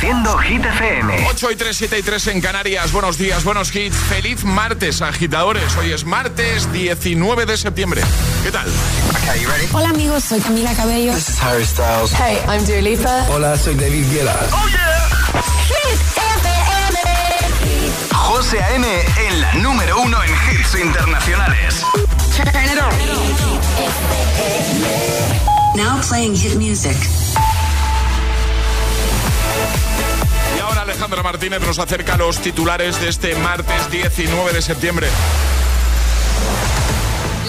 Reproduciendo Hit FM. 8 y 3, 7 y 3 en Canarias. Buenos días, buenos hits. Feliz martes, agitadores. Hoy es martes 19 de septiembre. ¿Qué tal? Hola amigos, soy Camila Cabello. This is Harry Styles. Hey, I'm Dua Lipa. Hola, soy David Guetta. ¡Oh, yeah! Hit FM. José A.M. en la número uno en hits internacionales. Turn it on. Now playing hit music. Alejandra Martínez nos acerca a los titulares de este martes 19 de septiembre.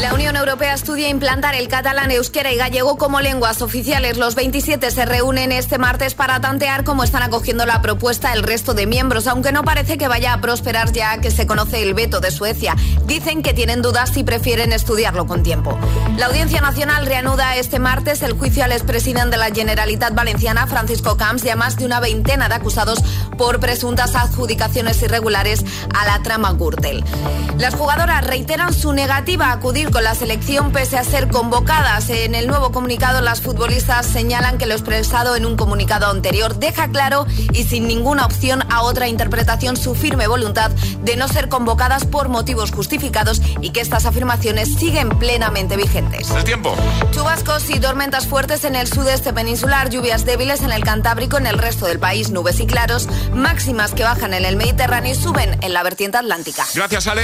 La Unión Europea estudia implantar el catalán, euskera y gallego como lenguas oficiales. Los 27 se reúnen este martes para tantear cómo están acogiendo la propuesta el resto de miembros, aunque no parece que vaya a prosperar ya que se conoce el veto de Suecia. Dicen que tienen dudas y prefieren estudiarlo con tiempo. La Audiencia Nacional reanuda este martes el juicio al expresidente de la Generalitat Valenciana, Francisco Camps, y a más de una veintena de acusados por presuntas adjudicaciones irregulares a la trama Gürtel. Las jugadoras reiteran su negativa a acudir con la selección pese a ser convocadas. En el nuevo comunicado las futbolistas señalan que lo expresado en un comunicado anterior deja claro y sin ninguna opción a otra interpretación su firme voluntad de no ser convocadas por motivos justificados y que estas afirmaciones siguen plenamente vigentes. El tiempo. Chubascos y tormentas fuertes en el sudeste peninsular, lluvias débiles en el Cantábrico, en el resto del país, nubes y claros, máximas que bajan en el Mediterráneo y suben en la vertiente atlántica. Gracias, Ale.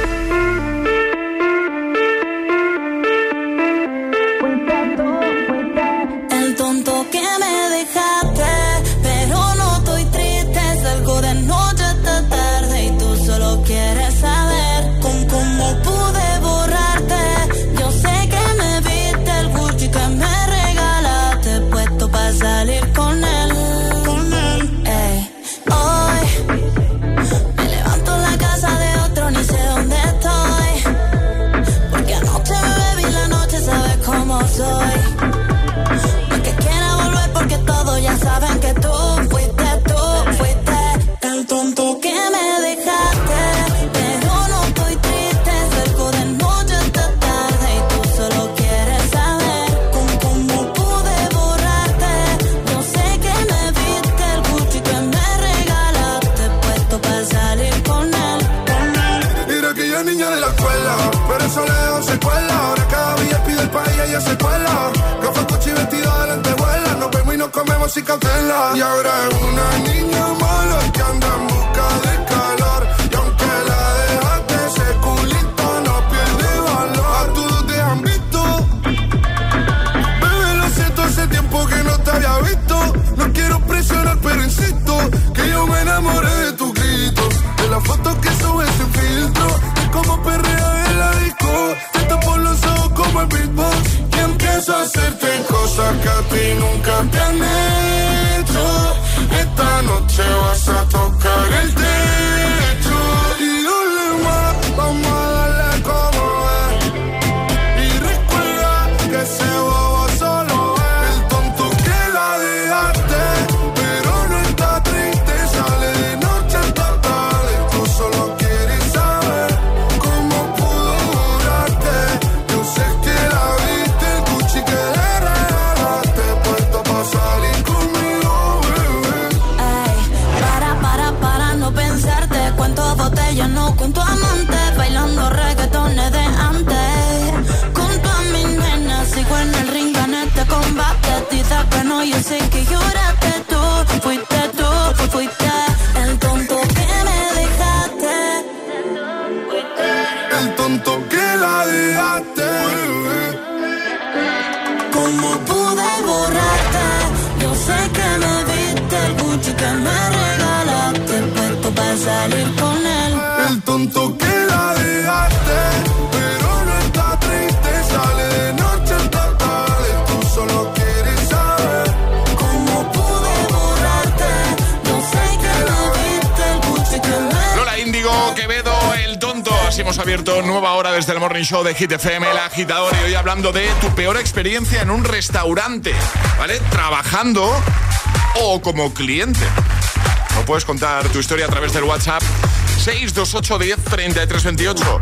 Y ahora es una niña mala que anda en busca de calor. Y aunque la dejaste, ese culito no pierde valor. A todos te han visto. Bebé, lo siento, hace tiempo que no te había visto. No quiero presionar, pero insisto que yo me enamoré de tu grito. De las fotos que subes sin filtro. De cómo perrea en la disco. Te tapo los ojos como el beatbox. A hacerte cosas que a ti nunca te han hecho. Esta noche vas a tocar Show de Hit El Agitador. Y hoy hablando de tu peor experiencia en un restaurante, ¿vale? Trabajando o como cliente. No puedes contar tu historia a través del WhatsApp 628 10 33 28.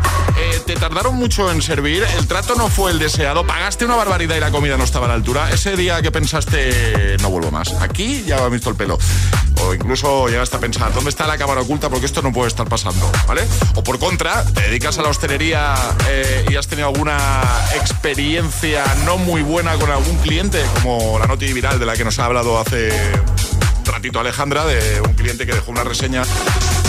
¿Te tardaron mucho en servir? ¿El trato no fue el deseado? ¿Pagaste una barbaridad y la comida no estaba a la altura? Ese día que pensaste, no vuelvo más. Aquí ya me visto el pelo. Incluso llegaste a pensar, ¿dónde está la cámara oculta? Porque esto no puede estar pasando, ¿vale? O por contra, te dedicas a la hostelería eh, y has tenido alguna experiencia no muy buena con algún cliente, como la noti viral de la que nos ha hablado hace ratito Alejandra, de un cliente que dejó una reseña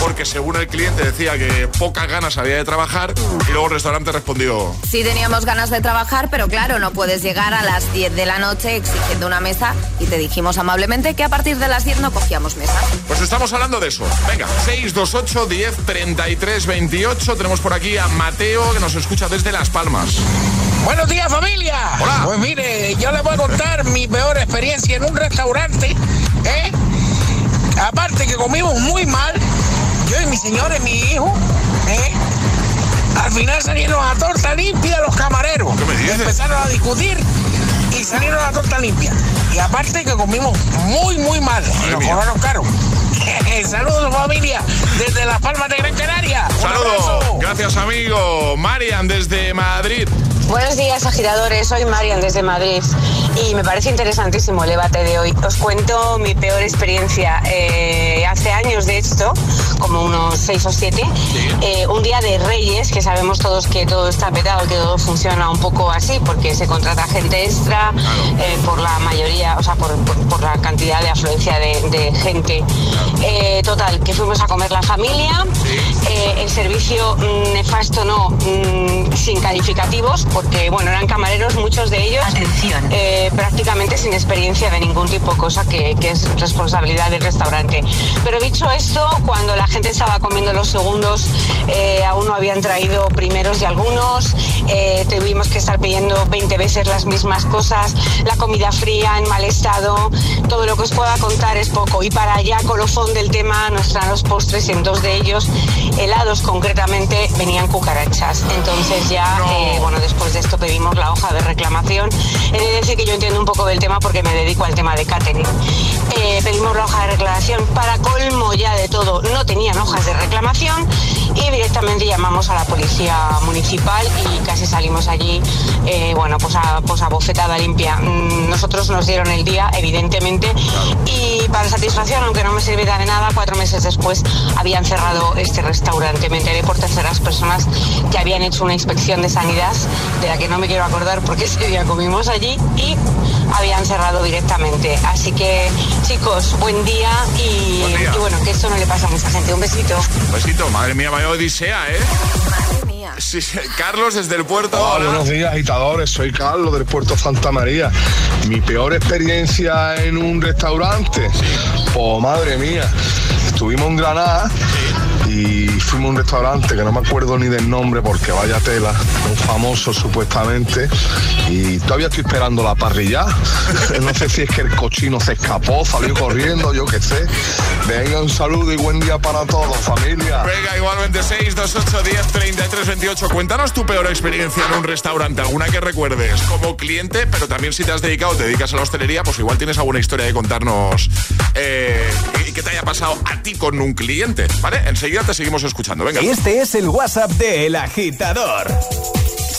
porque según el cliente decía que pocas ganas había de trabajar y luego el restaurante respondió... Sí teníamos ganas de trabajar, pero claro, no puedes llegar a las 10 de la noche exigiendo una mesa y te dijimos amablemente que a partir de las 10 no cogíamos mesa. Pues estamos hablando de eso. Venga, 628 10 33 28. Tenemos por aquí a Mateo que nos escucha desde Las Palmas. Buenos días familia. Hola. Pues mire, yo le voy a contar mi peor experiencia en un restaurante. ¿eh? Aparte que comimos muy mal, yo y mi señor y mi hijo, ¿eh? al final salieron a torta limpia los camareros. ¿Qué me dices? Empezaron a discutir y salieron a torta limpia. Y aparte que comimos muy, muy mal. Y nos cobraron caro. Saludos familia, desde Las Palmas de Gran Canaria. Saludos. Gracias, amigo. Marian desde Madrid. Buenos días, agitadores. Soy Marian desde Madrid y me parece interesantísimo el debate de hoy. Os cuento mi peor experiencia. Eh, hace años de esto, como unos seis o siete, eh, un día de Reyes, que sabemos todos que todo está petado, que todo funciona un poco así, porque se contrata gente extra eh, por la mayoría, o sea, por, por- por la cantidad de afluencia de, de gente. Total, que fuimos a comer la familia. El servicio mm, nefasto no, mm, sin calificativos, porque bueno, eran camareros, muchos de ellos. Atención. eh, prácticamente sin experiencia de ningún tipo, cosa que, que es responsabilidad del restaurante. Pero dicho esto, cuando la gente estaba comiendo los segundos, eh, aún no habían traído primeros de algunos, eh, tuvimos que estar pidiendo 20 veces las mismas cosas, la comida fría en mal estado, todo lo que os pueda contar es poco. Y para allá, colofón del tema, nos traen los postres y en dos de ellos, helados concretamente, venían cucarachas. Entonces ya, eh, bueno, después de esto pedimos la hoja de reclamación. He de decir que yo entiendo un poco del tema porque me dedico al tema de catering. Eh, pedimos la hoja de reclamación para ya de todo. No tenían hojas de reclamación y directamente llamamos a la policía municipal y casi salimos allí, eh, bueno, pues a, pues a bofetada limpia. Mm, Nosotros nos dieron el día, evidentemente, y para satisfacción, aunque no me sirviera de nada, cuatro meses después habían cerrado este restaurante. Me enteré por terceras personas que habían hecho una inspección de sanidad, de la que no me quiero acordar porque ese día comimos allí y habían cerrado directamente. Así que, chicos, buen día y, Buen día. y bueno, que esto no le pasa a mucha gente. Un besito. Un besito. Madre mía, vaya odisea, ¿eh? Madre mía. Sí, sí. Carlos desde el puerto. Hola. buenos días, agitadores. Soy Carlos del puerto Santa María. Mi peor experiencia en un restaurante. Oh, madre mía. Estuvimos en Granada y fuimos a un restaurante que no me acuerdo ni del nombre porque vaya tela, un famoso supuestamente. Y todavía estoy esperando la parrilla. No sé si es que el cochino se escapó, salió corriendo, yo qué sé. Venga, un saludo y buen día para todos, familia. Venga, igualmente 628 10 33 28. Cuéntanos tu peor experiencia en un restaurante, alguna que recuerdes como cliente, pero también si te has dedicado, te dedicas a la hostelería, pues igual tienes alguna historia que contarnos eh, y que te haya pasado a ti con un cliente, ¿vale? Enseguida te seguimos. Venga. Este es el WhatsApp de El Agitador.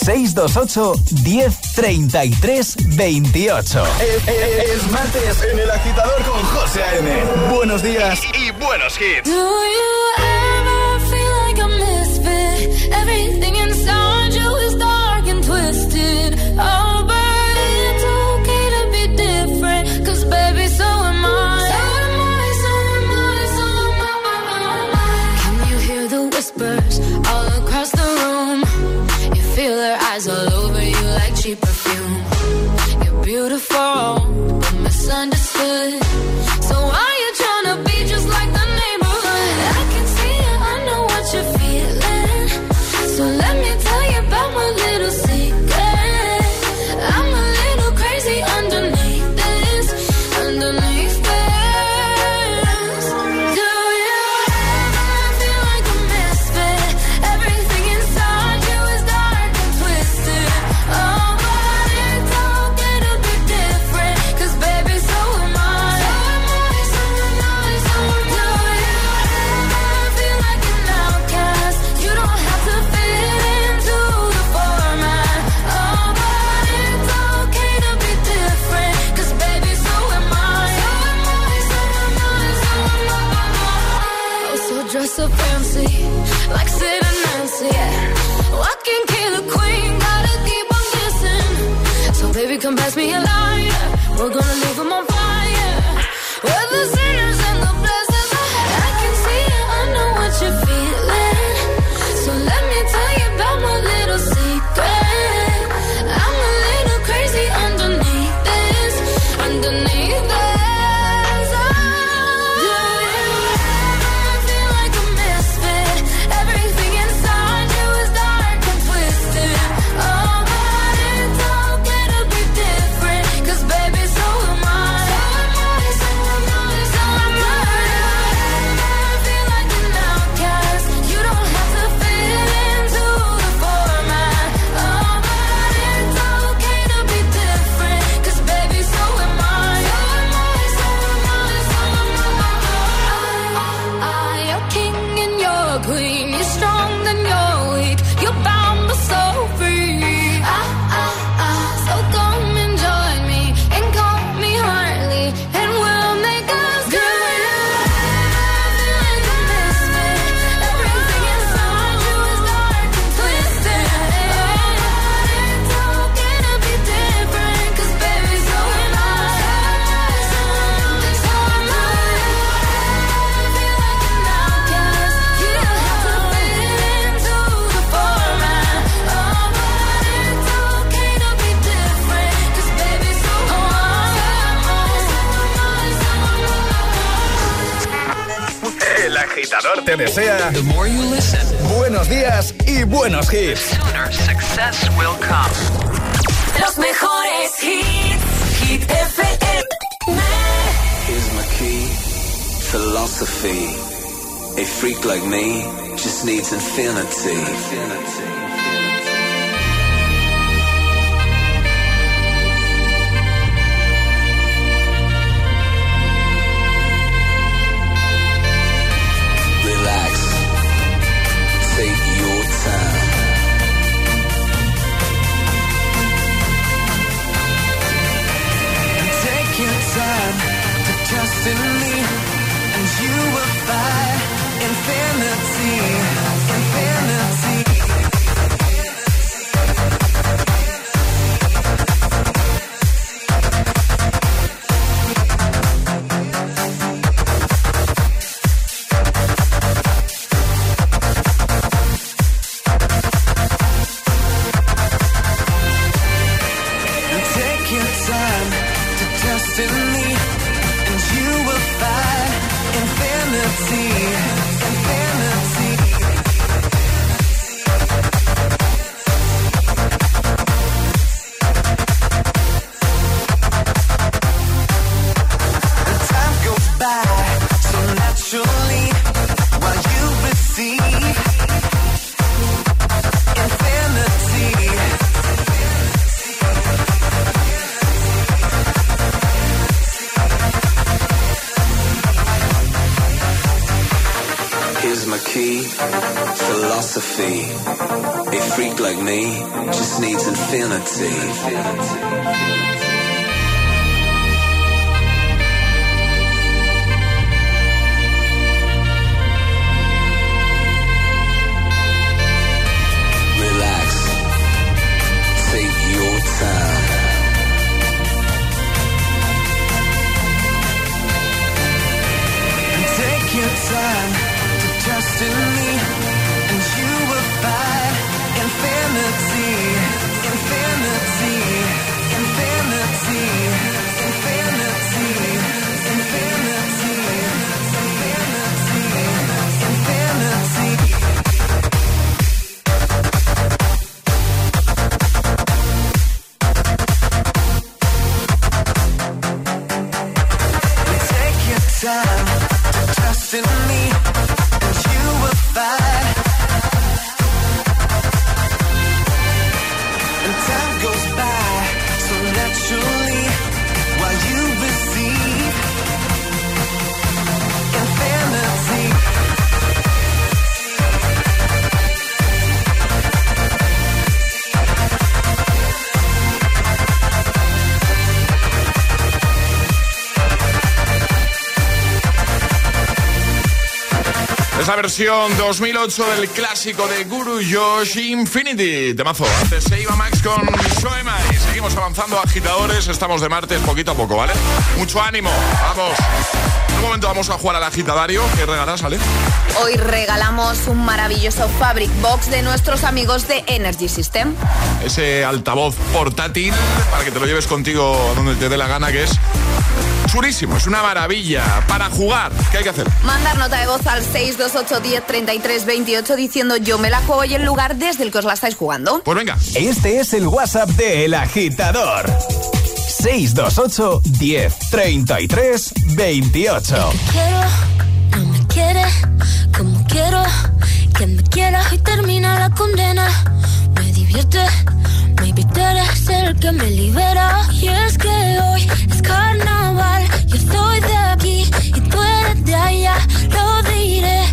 628 10 33 28. Es, es- es martes en El Agitador con José A.M. Buenos días y, y buenos hits. Do you ever feel like a misfit? Everything eyes all over you like cheap perfume. You're beautiful, sea. The more you listen, buenos días y buenos hits. Sooner success will come. Los mejores hits, Hit FM. Here's my key, philosophy. A freak like me just needs infinity. infinity. in and you will find infinity. Es la versión 2008 del clásico de Guru Josh Infinity. Temazo. Antes se iba Max con Shoema y seguimos avanzando agitadores. Estamos de martes poquito a poco, ¿vale? Mucho ánimo. Vamos. En un momento vamos a jugar al agitadario. ¿Qué regalas, Ale? Hoy regalamos un maravilloso Fabric Box de nuestros amigos de Energy System. Ese altavoz portátil para que te lo lleves contigo donde te dé la gana, que es chulísimo, es una maravilla. Para jugar, ¿qué hay que hacer? Mandar nota de voz al 628 10 33 28 diciendo yo me la juego y el lugar desde el que os la estáis jugando. Pues venga. Este es el WhatsApp de El Agitador. 628 10 33 28. Quiero, no me quiere como quiero que me quieras y termina la condena. Me divierte, tú eres el que me libera. Y es que hoy es carnaval, yo soy de aquí y tú eres de allá. Lo diré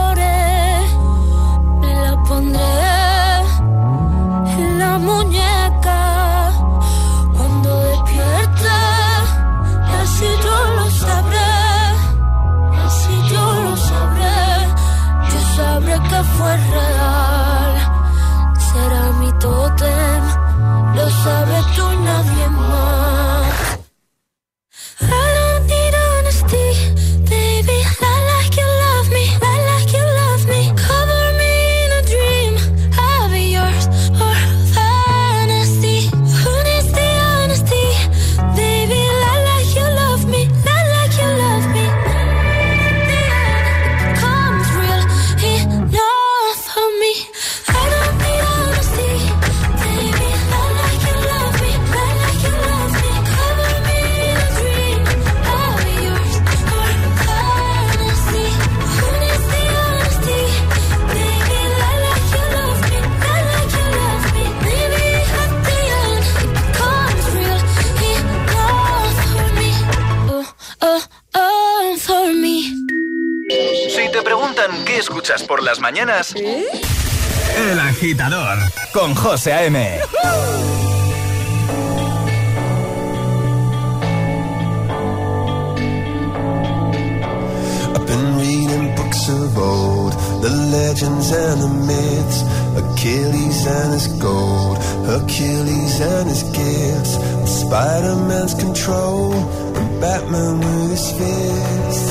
Escuchas por las mañanas, El Agitador con José A.M. I've been reading books of old, the legends and the myths, Achilles and his gold, Hercules and his gifts, Spider Man's control, and Batman with his fist.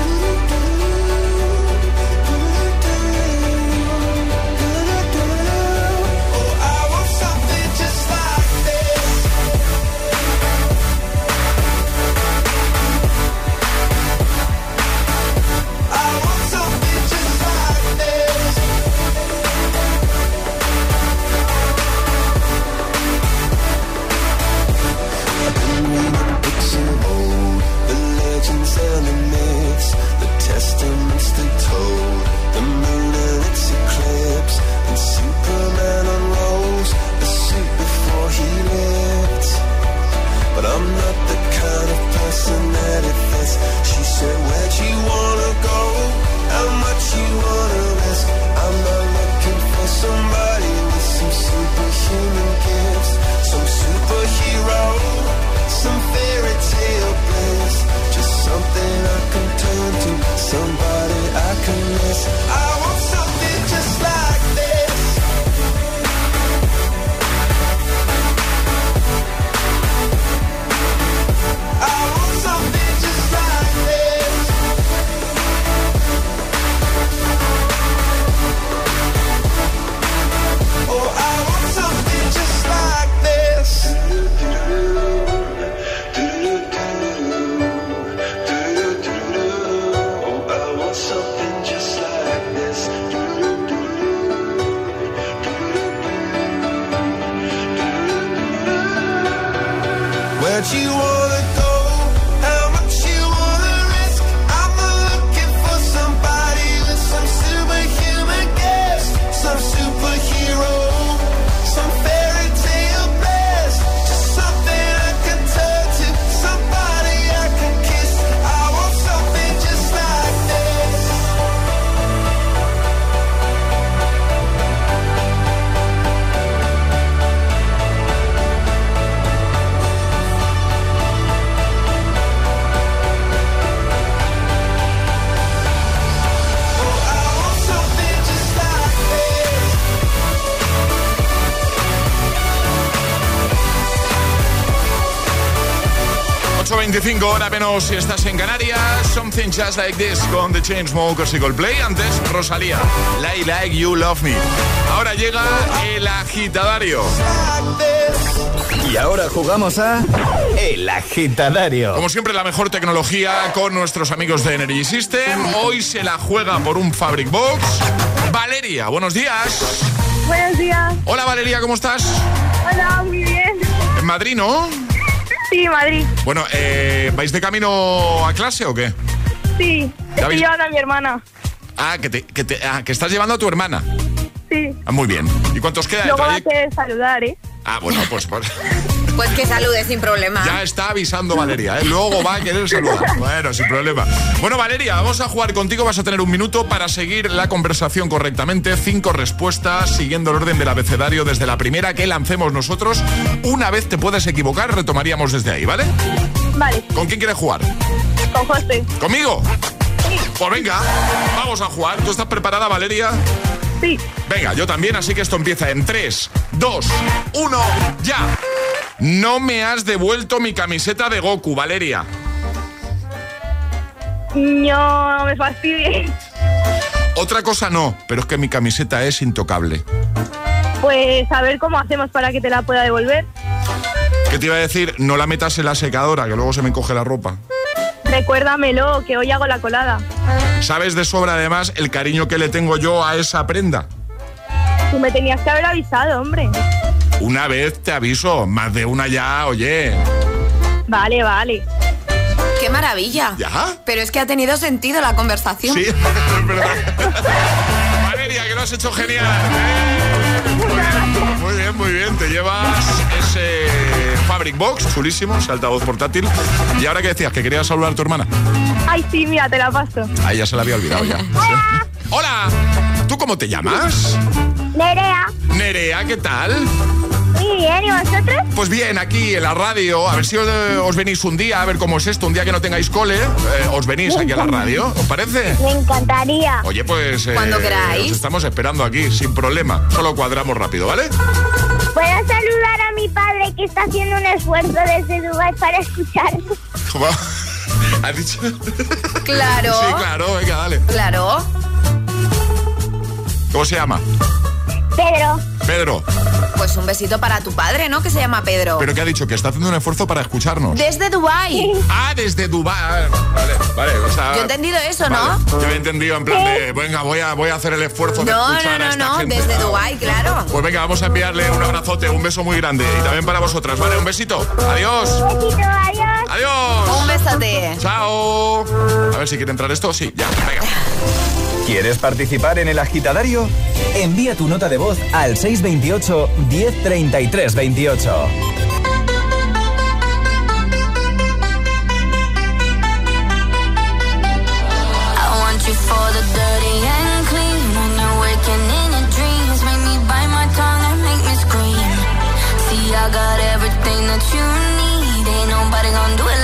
8.25 hora menos si estás en Canarias. Something just like this con The Chainsmokers y Coldplay. Antes, Rosalía. Like Like You Love Me. Ahora llega el agitadario. Y ahora jugamos a El Agitadario. Como siempre, la mejor tecnología con nuestros amigos de Energy System. Hoy se la juega por un Fabric Box. Valeria, buenos días. Buenos días. Hola Valeria, ¿cómo estás? Hola, muy bien. En Madrid, ¿no? Sí, Madrid. Bueno, eh, ¿vais de camino a clase o qué? Sí, ¿Ya estoy llevando a mi hermana. Ah, que, te- que, te- ah, que estás llevando a tu hermana. Sí. Ah, muy bien. ¿Y cuántos queda Luego va a saludar, ¿eh? Ah, bueno, pues, pues Pues que salude sin problema. ya está avisando Valeria, ¿eh? Luego va a querer saludar. Bueno, sin problema. Bueno, Valeria, vamos a jugar contigo. Vas a tener un minuto para seguir la conversación correctamente. Cinco respuestas siguiendo el orden del abecedario desde la primera que lancemos nosotros. Una vez te puedes equivocar, retomaríamos desde ahí, ¿vale? Vale, ¿Con quién quieres jugar? con José. ¿Conmigo? Pues venga, vamos a jugar. ¿Tú estás preparada, Valeria? Sí. Venga, yo también, así que esto empieza en 3, 2, 1, ya. No me has devuelto mi camiseta de Goku, Valeria. No me fastidie. Otra cosa no, pero es que mi camiseta es intocable. Pues a ver cómo hacemos para que te la pueda devolver. ¿Qué te iba a decir? No la metas en la secadora, que luego se me encoge la ropa. Recuérdamelo, que hoy hago la colada. ¿Sabes de sobra además el cariño que le tengo yo a esa prenda? Tú me tenías que haber avisado, hombre. Una vez te aviso, más de una ya, oye. Vale, vale. ¡Qué maravilla! ¿Ya? Pero es que ha tenido sentido la conversación. Sí, es verdad. Valeria, que lo has hecho genial. ¿eh? Muy bien, muy bien. Te llevas ese Fabric Box, chulísimo, ese altavoz portátil. Y ahora que decías que querías saludar a tu hermana. Ay, sí, mira, te la paso. Ahí ya se la había olvidado ya. Hola. ¿Tú cómo te llamas? Nerea. Nerea, ¿qué tal? Bien, ¿y vosotros? Pues bien, aquí en la radio, a ver si os, eh, os venís un día, a ver cómo es esto, un día que no tengáis cole, eh, os venís aquí a la radio, ¿os parece? Me encantaría. Oye, pues eh, Cuando queráis. os estamos esperando aquí, sin problema. Solo cuadramos rápido, ¿vale? ¿Puedo saludar a mi padre que está haciendo un esfuerzo desde Dubái para escucharnos? ¿Cómo? ¿Has dicho? Claro. Sí, claro, venga, dale. Claro. ¿Cómo se llama? Pedro. Pedro. Pues un besito para tu padre, ¿no? Que se llama Pedro. ¿Pero qué ha dicho? Que está haciendo un esfuerzo para escucharnos. Desde Dubai. Ah, desde Dubái. Vale, vale. O sea, Yo he entendido eso, ¿no? vale. Yo he entendido en plan de, venga, voy a, voy a hacer el esfuerzo de No, no, escuchar a no, esta no. gente. Desde Ah, Dubai, claro. Pues venga, vamos a enviarle un abrazote, un beso muy grande. Y también para vosotras, ¿vale? Un besito. Adiós. Besito, adiós. Adiós. Un besote. Chao. ver si quiere entrar esto. Sí, ya, venga. ¿Quieres participar en el agitadario? Envía tu nota de voz al 628 1033 28. I got everything that you need. Ain't nobody gonna do it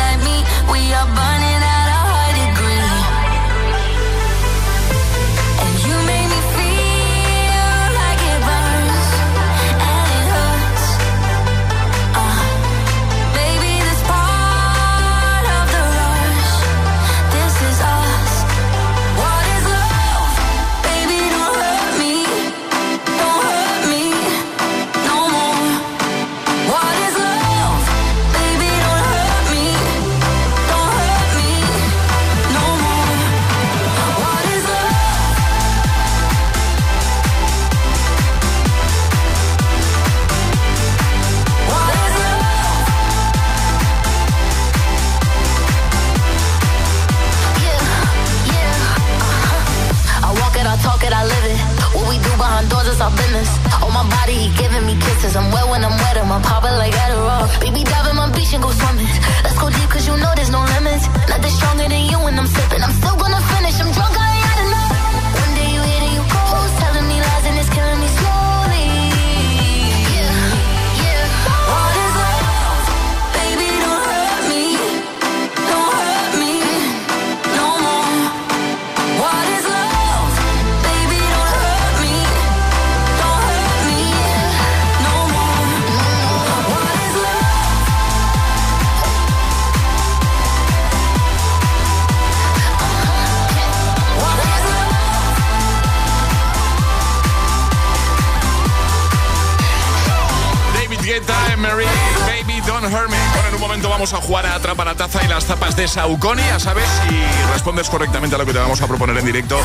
de. Ya sabes, si respondes correctamente a lo que te vamos a proponer en directo,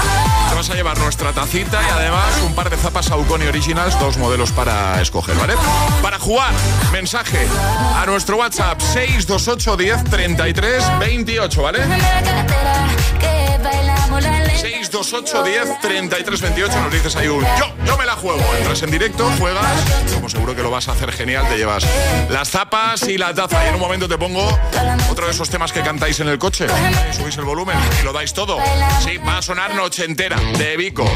te vas a llevar nuestra tacita y además un par de zapas Saucony Originals, dos modelos para escoger, ¿vale? Para jugar, mensaje a nuestro WhatsApp 628 10 33 28, ¿vale? 628 10 33 28 nos dices ahí un yo, yo me la juego. Entras en directo, juegas, como seguro que lo vas a hacer genial, te llevas las zapas y la taza. Y en un momento te pongo otro de esos temas que cantáis en el coche. Subís el volumen y lo dais todo. Sí, va a sonar noche entera de Vico.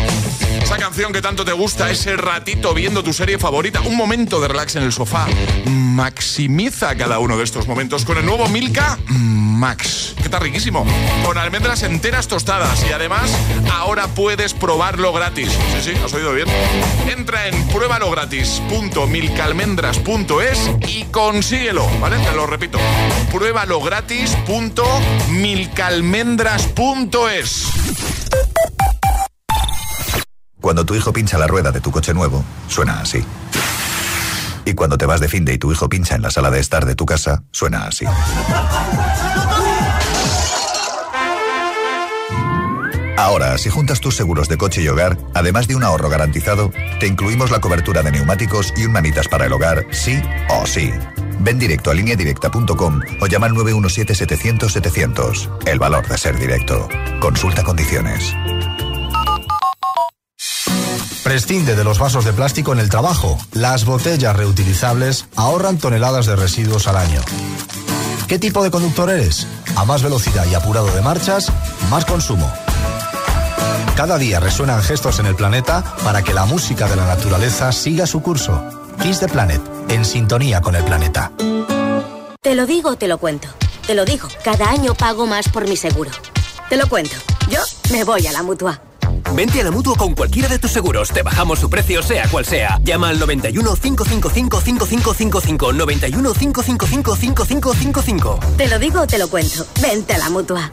Esa canción que tanto te gusta, ese ratito viendo tu serie favorita, un momento de relax en el sofá. Maximiza cada uno de estos momentos con el nuevo Milka Max. Que está riquísimo. Con almendras enteras tostadas y además ahora puedes probarlo gratis. Sí, sí, has oído bien. Entra en pruebalogratis.milcalmendras.es y consíguelo, ¿vale? Te lo repito. Pruebalogratis.milcalmendras.es. Cuando tu hijo pincha la rueda de tu coche nuevo, suena así. Y cuando te vas de fin de y tu hijo pincha en la sala de estar de tu casa, suena así. Ahora, si juntas tus seguros de coche y hogar, además de un ahorro garantizado, te incluimos la cobertura de neumáticos y un manitas para el hogar, sí o sí. Ven directo a lineadirecta.com o llama al 917-700-700. El valor de ser directo. Consulta condiciones. Prescinde de los vasos de plástico en el trabajo. Las botellas reutilizables ahorran toneladas de residuos al año. ¿Qué tipo de conductor eres? A más velocidad y apurado de marchas, más consumo. Cada día resuenan gestos en el planeta para que la música de la naturaleza siga su curso. Kiss the Planet, en sintonía con el planeta. Te lo digo, te lo cuento. Te lo digo, cada año pago más por mi seguro. Te lo cuento. Yo me voy a la mutua. Vente a la mutua con cualquiera de tus seguros. Te bajamos su precio, sea cual sea. Llama al 91 555 5555. 91 555 5555. Te lo digo, te lo cuento. Vente a la mutua.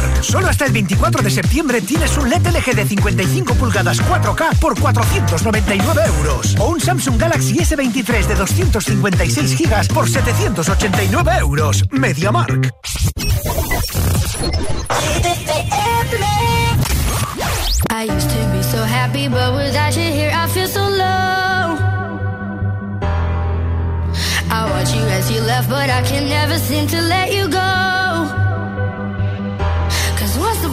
Solo hasta el 24 de septiembre tienes un LED LG de 55 pulgadas 4K por 499 euros. O un Samsung Galaxy S23 de 256 gigas por 789 euros. MediaMark. I used to be so happy, but without you here, I feel so low. I watch you as you left, but I can never seem to let you go.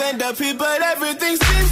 and the people, everything seems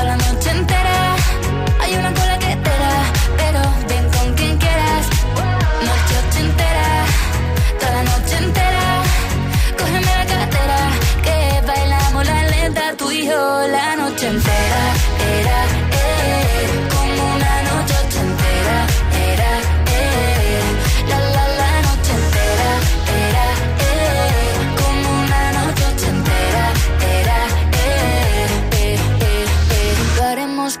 Toda la noche entera. Hay una cola que te da Pero ven con quien quieras. Noche ochentera Toda la noche entera. Cógeme la cartera Que bailamos la lenta Tú y yo la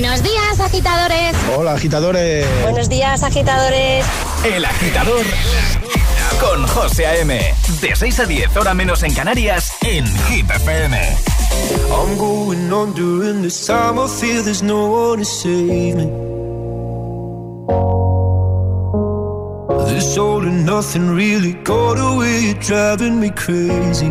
Buenos días, agitadores. Hola, agitadores. Buenos días, agitadores. El agitador con José A.M. De 6 a 10, hora menos en Canarias, en Hit FM. I'm going on during this time. I feel there's no one to save me. This all and nothing really got away, you're driving me crazy.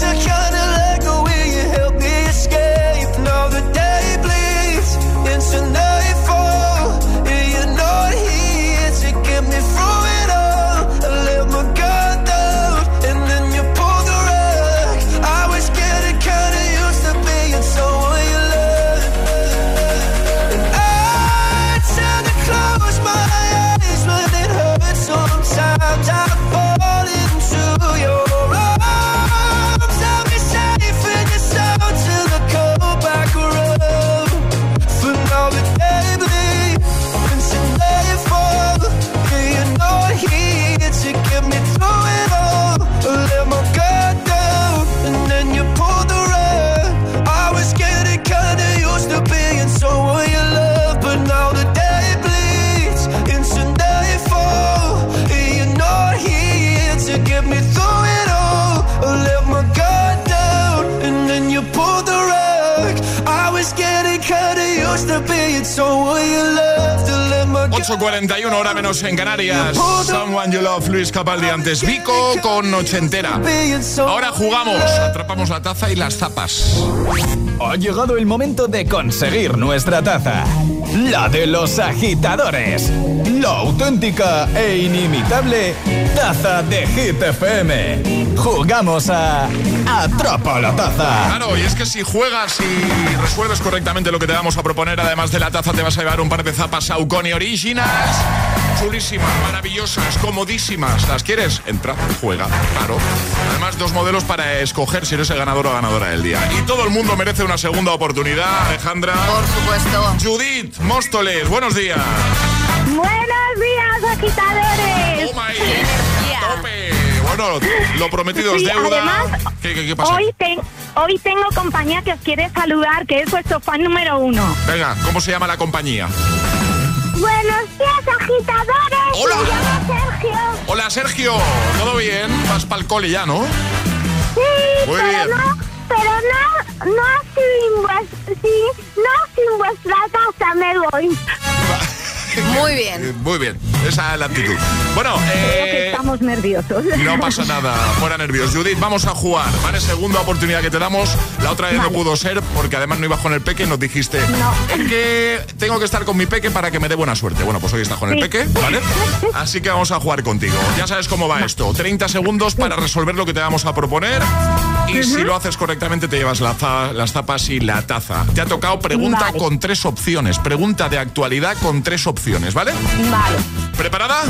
I 8.41 hora menos en Canarias. Someone You Love, Luis Capaldi antes. Vico con ochentera. Ahora jugamos. Atrapamos la taza y las zapas. Ha llegado el momento de conseguir nuestra taza. La de los agitadores. La auténtica e inimitable taza de Hit FM. Jugamos a Atrapa la taza. Claro, y es que si juegas y resuelves correctamente lo que te vamos a proponer, además de la taza, te vas a llevar un par de zapas Saucony Originals. Chulísimas, maravillosas, comodísimas. ¿Las quieres? Entra, juega, claro. Además, dos modelos para escoger si eres el ganador o ganadora del día. Y todo el mundo merece una segunda oportunidad, Alejandra. Por supuesto. Judith Móstoles, buenos días. Buenos días, agitadores. Tope. Lo prometido es Sí, deuda. además, ¿Qué, qué, qué pasa? Hoy, ten- hoy tengo compañía que os quiere saludar, que es vuestro fan número uno. Venga, ¿cómo se llama la compañía? Buenos días, agitadores. Hola. Me llamo Sergio. Hola, Sergio. ¿Todo bien? Vas para el cole ya, ¿no? Sí, Muy pero bien. no, pero no, no sin vuestra, no sin vuestra taza me voy. Muy bien. Muy bien, esa es la actitud. Bueno, Creo que eh, estamos nerviosos. no pasa nada, fuera nervios. Judith, vamos a jugar, ¿vale? Segunda oportunidad que te damos. La otra vez no pudo ser porque además no ibas con el peque y nos dijiste que tengo que estar con mi peque para que me dé buena suerte. Bueno, pues hoy estás con el Sí. peque, ¿vale? Así que vamos a jugar contigo. Ya sabes cómo va esto. 30 segundos para resolver lo que te vamos a proponer. Y si lo haces correctamente te llevas la za- las zapas y la taza. Te ha tocado pregunta Vale. con tres opciones. Pregunta de actualidad con tres opciones, ¿vale? Vale. ¿Preparada?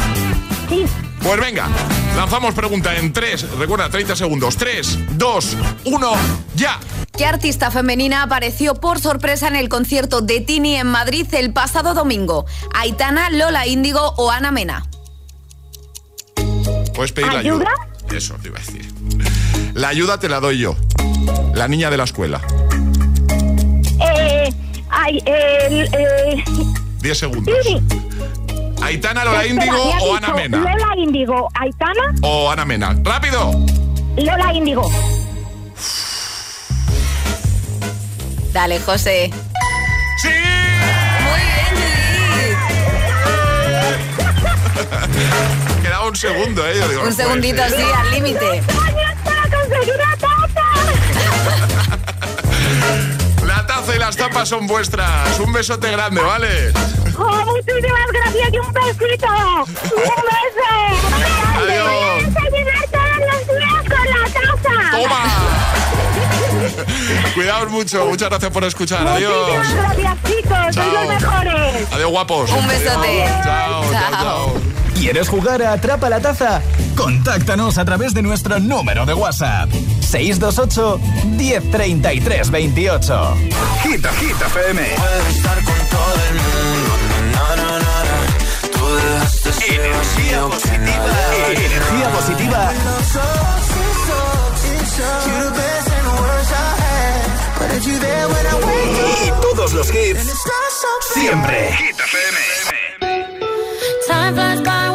Sí. Pues venga, lanzamos pregunta en 3, recuerda, 30 segundos. 3, 2, 1, ya. ¿Qué artista femenina apareció por sorpresa en el concierto de Tini en Madrid el pasado domingo? ¿Aitana, Lola Índigo o Ana Mena? Puedes pedir la ayuda. Eso te iba a decir. La ayuda te la doy yo. La niña de la escuela. Eh, ay, el, eh, 10 segundos. Aitana, Lola Índigo o dicho Ana Mena. Lola Índigo, Aitana, O Ana Mena. ¡Rápido! Lola Índigo. Dale, José. ¡Sí! Muy bien. Quedaba un segundo, ¿eh? Yo digo, Un no segundito así, al límite. Taza y las tapas son vuestras. Un besote grande, ¿vale? ¡Oh, muchísimas gracias y un besito! ¡Un beso! Adiós. ¡Me vas a llenar todos los días con la taza! ¡Toma! Cuidaos mucho. Muchas gracias por escuchar. Adiós. Muchísimas gracias, chicos. Sois los mejores. Adiós, guapos. Un besote. Chao, chao, chao. ¿Quieres jugar a Atrapa la Taza? Contáctanos a través de nuestro número de WhatsApp. 628 1033 28. Gita, Gita FM. estar con todo el mundo. Na, na, na, na. Tú dejaste Energía positiva. Energía positiva. Y todos los hits. Siempre. Gita FM. Time flies by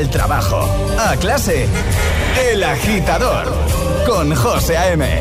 al trabajo, a clase. El agitador con José A.M.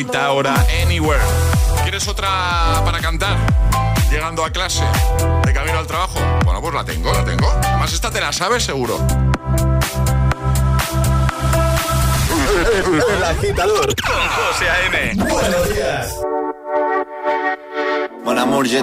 Rita ahora Anywhere. ¿Quieres otra para cantar? Llegando a clase, de camino al trabajo. Bueno, pues la tengo, la tengo. Además, esta te la sabes seguro. El agitador con José A.M. Buenos días. Mon amour, je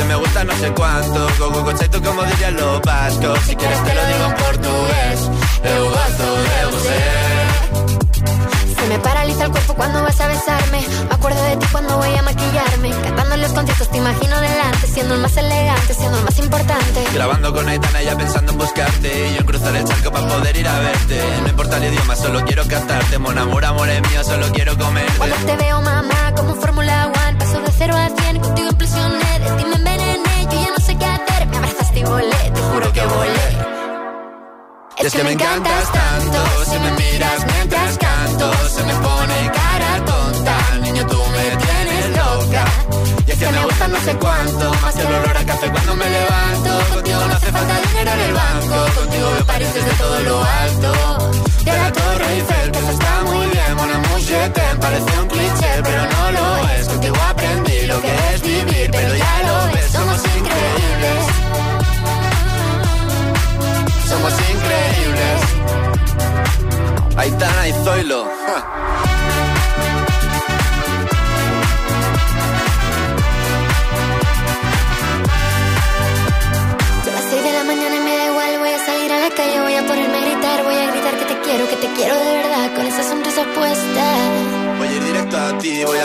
que me gusta no sé cuánto, go go tú como dirían los vascos. Si quieres te lo digo en portugués, eu gosto de você. Se me paraliza el cuerpo cuando vas a besarme. Me acuerdo de ti cuando voy a maquillarme. Cantando en los conciertos te imagino delante, siendo el más elegante, siendo el más importante. Grabando con Aitana ya pensando en buscarte Y yo en cruzar el charco para poder ir a verte No importa el idioma, solo quiero cantarte Mon amor, amor es mío, solo quiero comerte Cuando te veo, mamá, como Fórmula One, paso de cero a cien, contigo implosioné, de ti me envenené, yo ya no sé qué hacer, me abrazaste y volé, te juro que volé. Es que me encantas tanto, si me miras mientras canto, se me pone que me gusta no sé cuánto, más que el olor a café cuando me levanto. Contigo no hace falta dinero en el banco, contigo me pareces de todo lo alto. De la Torre Eiffel, que eso está muy bien, mon amour, je t'aime, parece un cliché, pero no lo es. Contigo aprendí lo que es vivir, pero ya lo ves, somos increíbles. Somos increíbles. Aitana y Zoilo. ja.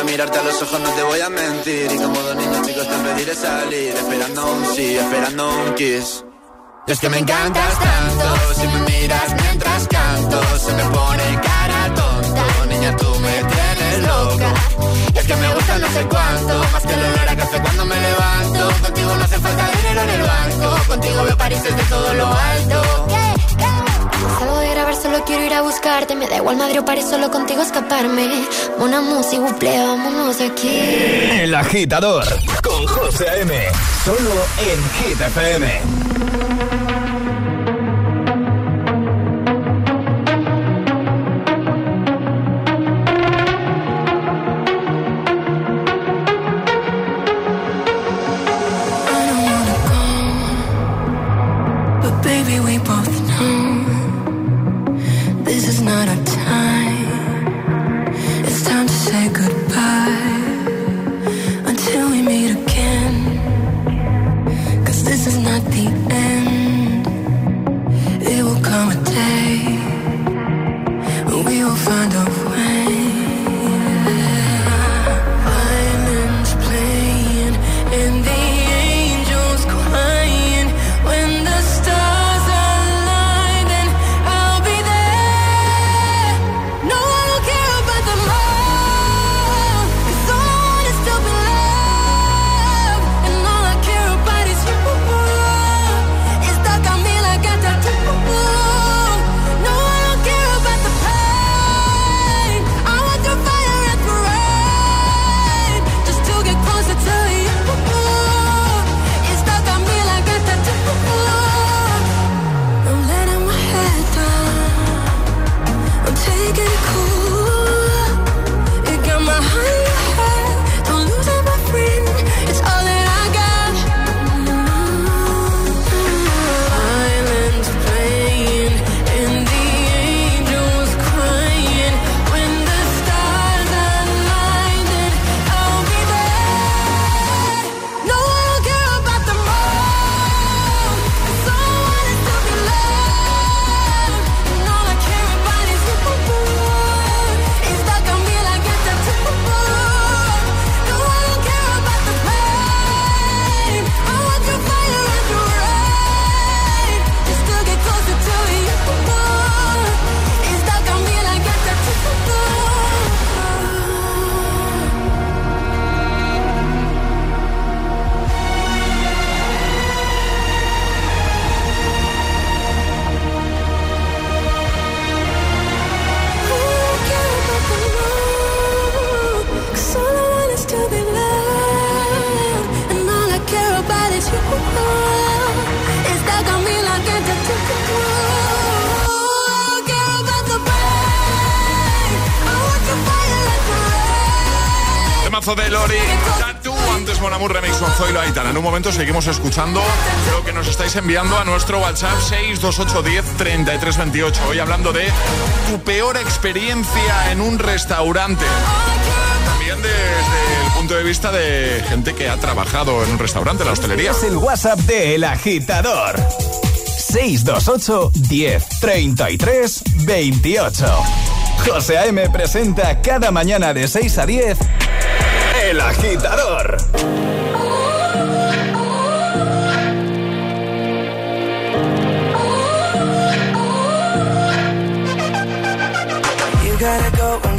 Mirarte a los ojos no te voy a mentir. Y como dos niños chicos te pediré salir Esperando un sí, esperando un kiss es que me encantas tanto, si me miras mientras canto, se me pone cara tonta, niña tú me tienes loca. Es que me gusta no sé cuánto, más que el olor a café cuando me levanto. Contigo no hace falta dinero en el banco, contigo veo París desde todo lo alto. Salgo de grabar, solo quiero ir a buscarte. Me da igual Madrid o París, solo contigo escaparme. Una música, buple, vámonos de aquí. El agitador con José A.M. Solo en Hit Seguimos escuchando lo que nos estáis enviando a nuestro WhatsApp 628103328. Hoy hablando de tu peor experiencia en un restaurante. También desde el punto de vista de gente que ha trabajado en un restaurante, la hostelería. Es el WhatsApp de El Agitador. 628 10 33 28. José A.M. presenta cada mañana de 6 a 10 El Agitador.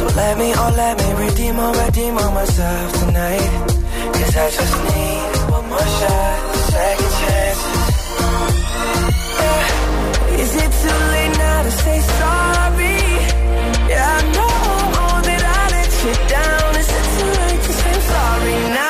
So let me, oh let me redeem or redeem on myself tonight Cause I just need one more shot, second chance yeah. Is it too late now to say sorry? Yeah, I know that I let you down Is it too late to say sorry now?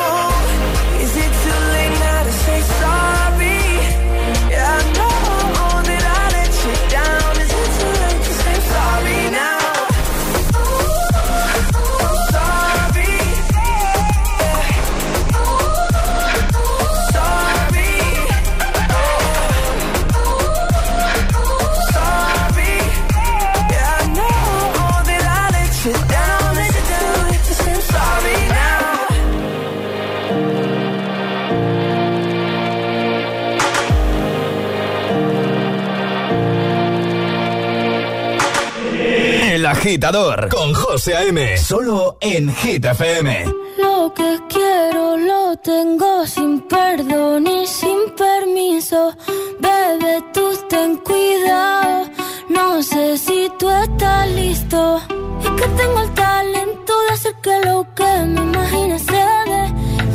agitador con José A.M. Solo en Hit FM. Lo que quiero lo tengo sin perdón y sin permiso. Bebe, tú ten cuidado. No sé si tú estás listo. Es que tengo el talento de hacer que lo que me imagine se dé.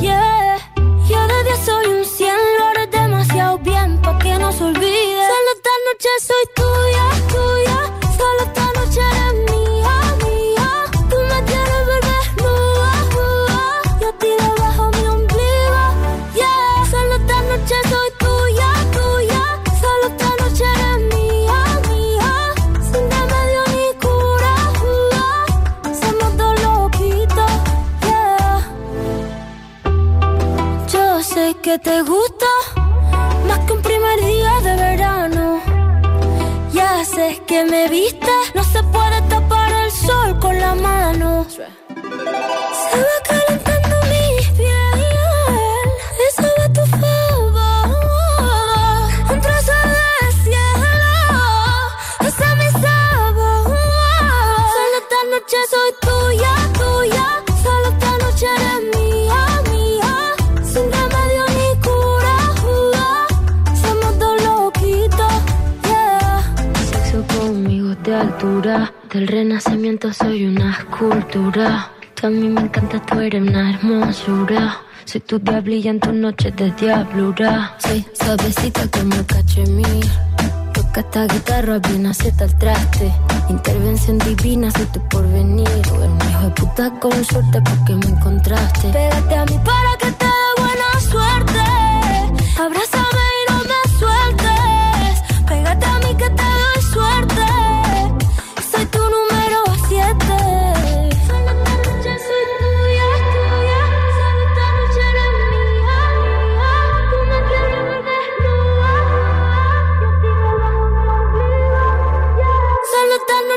Yeah. Yo de 10 soy un 100, lo haré demasiado bien pa' que no se olvide. Solo esta noche soy tuya, tuya. Sé que te gusta más que un primer día de verano. Ya sé que me viste, no se puede tapar el sol con la mano. Se va calentando mi piel, y sabe tu favor. Un trozo de cielo, ese es mi sabor. Solo esta noche soy Del renacimiento soy una escultura. Tú a mí me encanta, tú eres una hermosura. Soy tu diablilla en tus noches de diablura. Soy suavecita como el cachemir. Toca esta guitarra, bien acepta el traste. Intervención divina, soy tu porvenir. Un hijo de puta con suerte porque me encontraste. Pégate a mí para que te dé buena suerte. Abrázame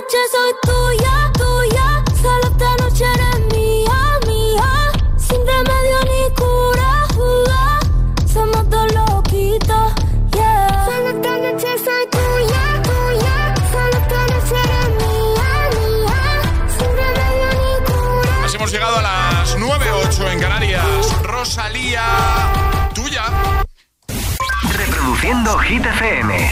noche soy tuya, tuya. Solo esta noche eres mía, mía. Sin remedio ni cura, somos dos loquitos, yeah. Solo esta noche soy tuya, tuya. Solo esta noche eres mía, mía. Sin remedio ni cura. Así hemos llegado a las 9.08 en Canarias. Rosalía, tuya. Reproduciendo Hit FM.